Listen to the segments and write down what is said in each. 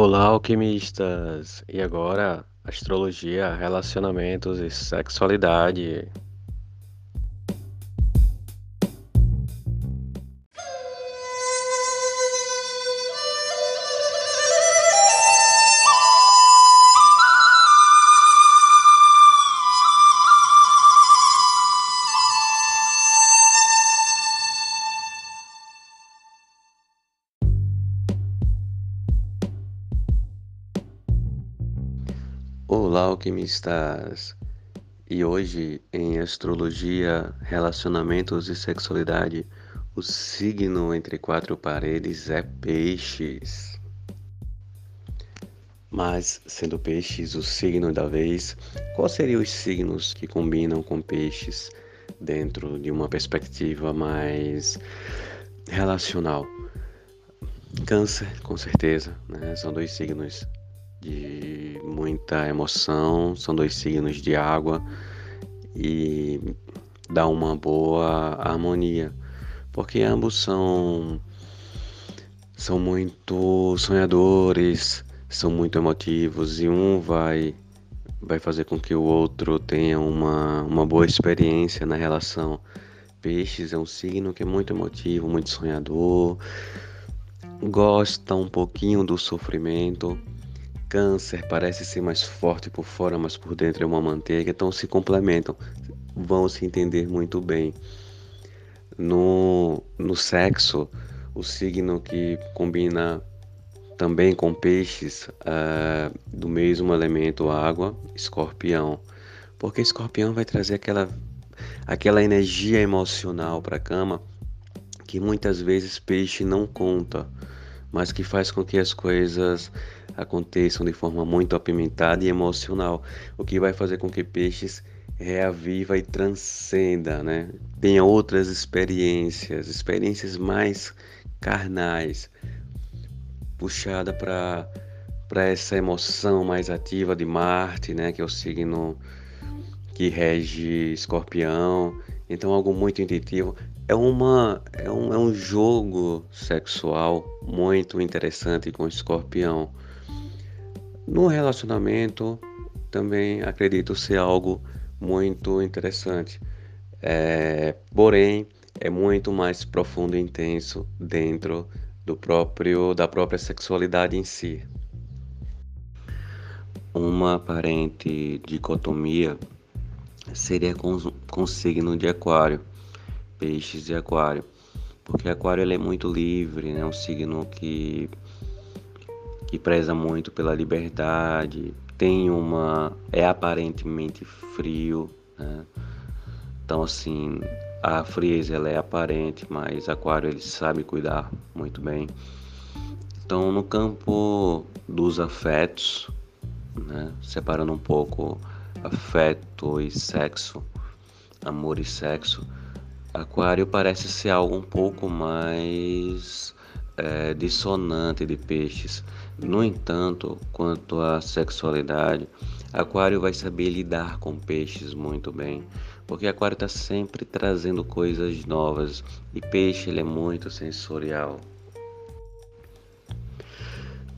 Olá, alquimistas! E agora, astrologia, relacionamentos e sexualidade. Olá, alquimistas! E hoje, em astrologia, relacionamentos e sexualidade, o signo entre quatro paredes é Peixes. Mas, sendo Peixes o signo da vez, quais seriam os signos que combinam com Peixes dentro de uma perspectiva mais relacional? Câncer, com certeza, né? São dois signos de muita emoção, são dois signos de água e dá uma boa harmonia, porque ambos são são muito sonhadores, são muito emotivos e um vai vai fazer com que o outro tenha uma, uma boa experiência na relação. Peixes é um signo que é muito emotivo, muito sonhador, gosta um pouquinho do sofrimento, Câncer parece ser mais forte por fora, mas por dentro é uma manteiga, então se complementam, vão se entender muito bem. No, no sexo, o signo que combina também com peixes uh, do mesmo elemento água, escorpião. Porque escorpião vai trazer aquela, aquela energia emocional para a cama que muitas vezes peixe não conta, mas que faz com que as coisas aconteçam de forma muito apimentada e emocional, o que vai fazer com que peixes reaviva e transcenda, né? Tenha outras experiências, experiências mais carnais, puxada para para essa emoção mais ativa de Marte, né, que é o signo que rege Escorpião. Então algo muito intuitivo. É uma é um, é um jogo sexual muito interessante com Escorpião. No relacionamento, também acredito ser algo muito interessante, é, porém é muito mais profundo e intenso dentro do próprio da própria sexualidade em si. Uma aparente dicotomia seria com, com signo de aquário, peixes e aquário, porque aquário ele é muito livre, é né? um signo que que preza muito pela liberdade, tem uma. é aparentemente frio, né? Então assim, a frieza ela é aparente, mas Aquário ele sabe cuidar muito bem. Então no campo dos afetos, né? separando um pouco afeto e sexo, amor e sexo, Aquário parece ser algo um pouco mais é, dissonante de peixes. No entanto, quanto à sexualidade, Aquário vai saber lidar com peixes muito bem, porque Aquário está sempre trazendo coisas novas e peixe ele é muito sensorial.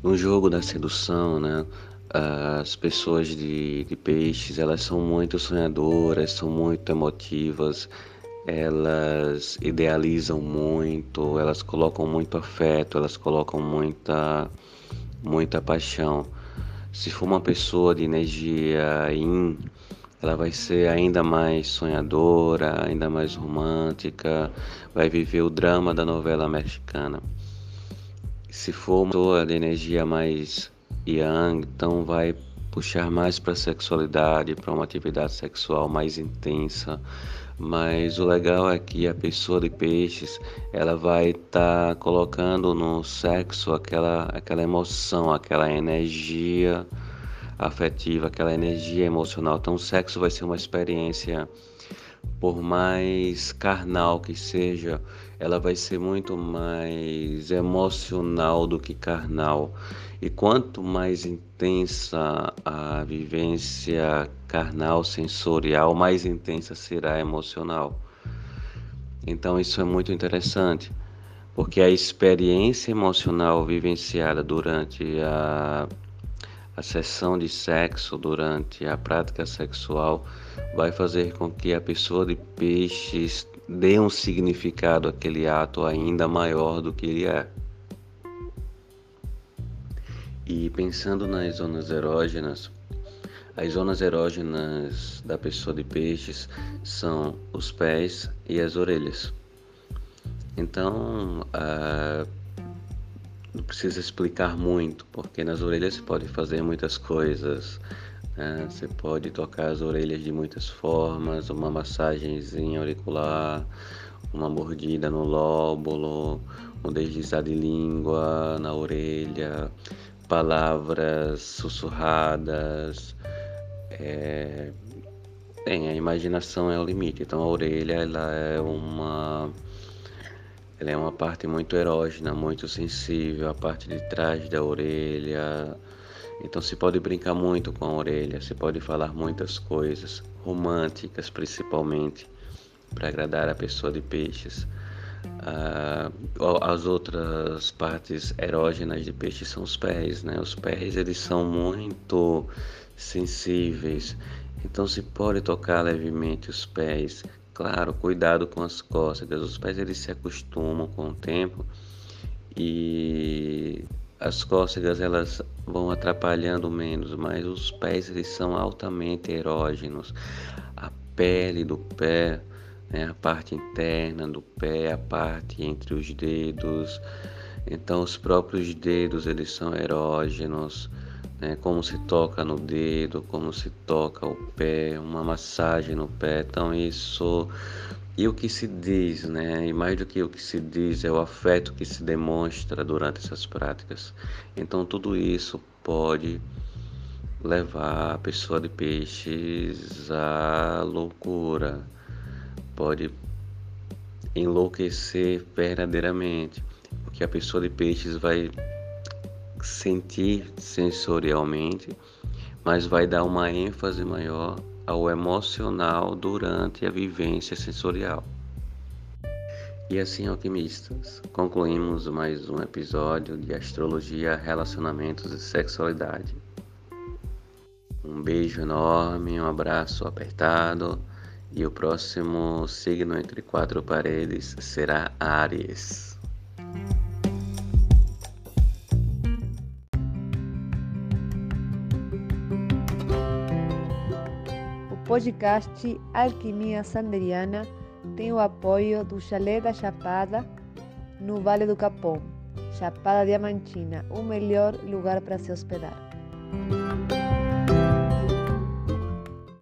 No jogo da sedução, né, as pessoas de, de peixes elas são muito sonhadoras, são muito emotivas, elas idealizam muito, elas colocam muito afeto, elas colocam muita muita paixão. Se for uma pessoa de energia yin, ela vai ser ainda mais sonhadora, ainda mais romântica, vai viver o drama da novela mexicana. Se for uma pessoa de energia mais yang, então vai puxar mais para a sexualidade, para uma atividade sexual mais intensa, mas o legal é que a pessoa de peixes ela vai estar tá colocando no sexo aquela, aquela emoção, aquela energia afetiva, aquela energia emocional. Então, o sexo vai ser uma experiência, por mais carnal que seja, ela vai ser muito mais emocional do que carnal. E quanto mais intensa a vivência carnal, sensorial, mais intensa será a emocional. Então isso é muito interessante, porque a experiência emocional vivenciada durante a, a sessão de sexo, durante a prática sexual, vai fazer com que a pessoa de peixes dê um significado àquele ato ainda maior do que ele é. E pensando nas zonas erógenas, as zonas erógenas da pessoa de peixes são os pés e as orelhas. Então, ah, não precisa explicar muito, porque nas orelhas você pode fazer muitas coisas. Né? Você pode tocar as orelhas de muitas formas, uma massagenzinha auricular, uma mordida no lóbulo, um deslizar de língua na orelha, palavras sussurradas. É... Bem, a imaginação é o limite. Então a orelha ela é uma ela é uma parte muito erógena, muito sensível, a parte de trás da orelha. Então se pode brincar muito com a orelha, se pode falar muitas coisas, românticas principalmente, para agradar a pessoa de peixes. Ah, as outras partes erógenas de peixe são os pés, né? Os pés eles são muito sensíveis, então se pode tocar levemente os pés. Claro, cuidado com as cócegas. Os pés eles se acostumam com o tempo e as cócegas elas vão atrapalhando menos, mas os pés eles são altamente erógenos. A pele do pé né, a parte interna do pé, a parte entre os dedos. Então, os próprios dedos eles são erógenos, né, como se toca no dedo, como se toca o pé, uma massagem no pé. Então, isso e o que se diz, né? E mais do que o que se diz é o afeto que se demonstra durante essas práticas. Então, tudo isso pode levar a pessoa de peixes à loucura pode enlouquecer verdadeiramente, porque a pessoa de peixes vai sentir sensorialmente, mas vai dar uma ênfase maior ao emocional durante a vivência sensorial. E assim, alquimistas, concluímos mais um episódio de Astrologia, Relacionamentos e Sexualidade. Um beijo enorme, um abraço apertado e o próximo signo entre quatro paredes será Ares. O podcast Alquimia Sanderiana tem o apoio do Chalé da Chapada, no Vale do Capão, Chapada Diamantina, o melhor lugar para se hospedar.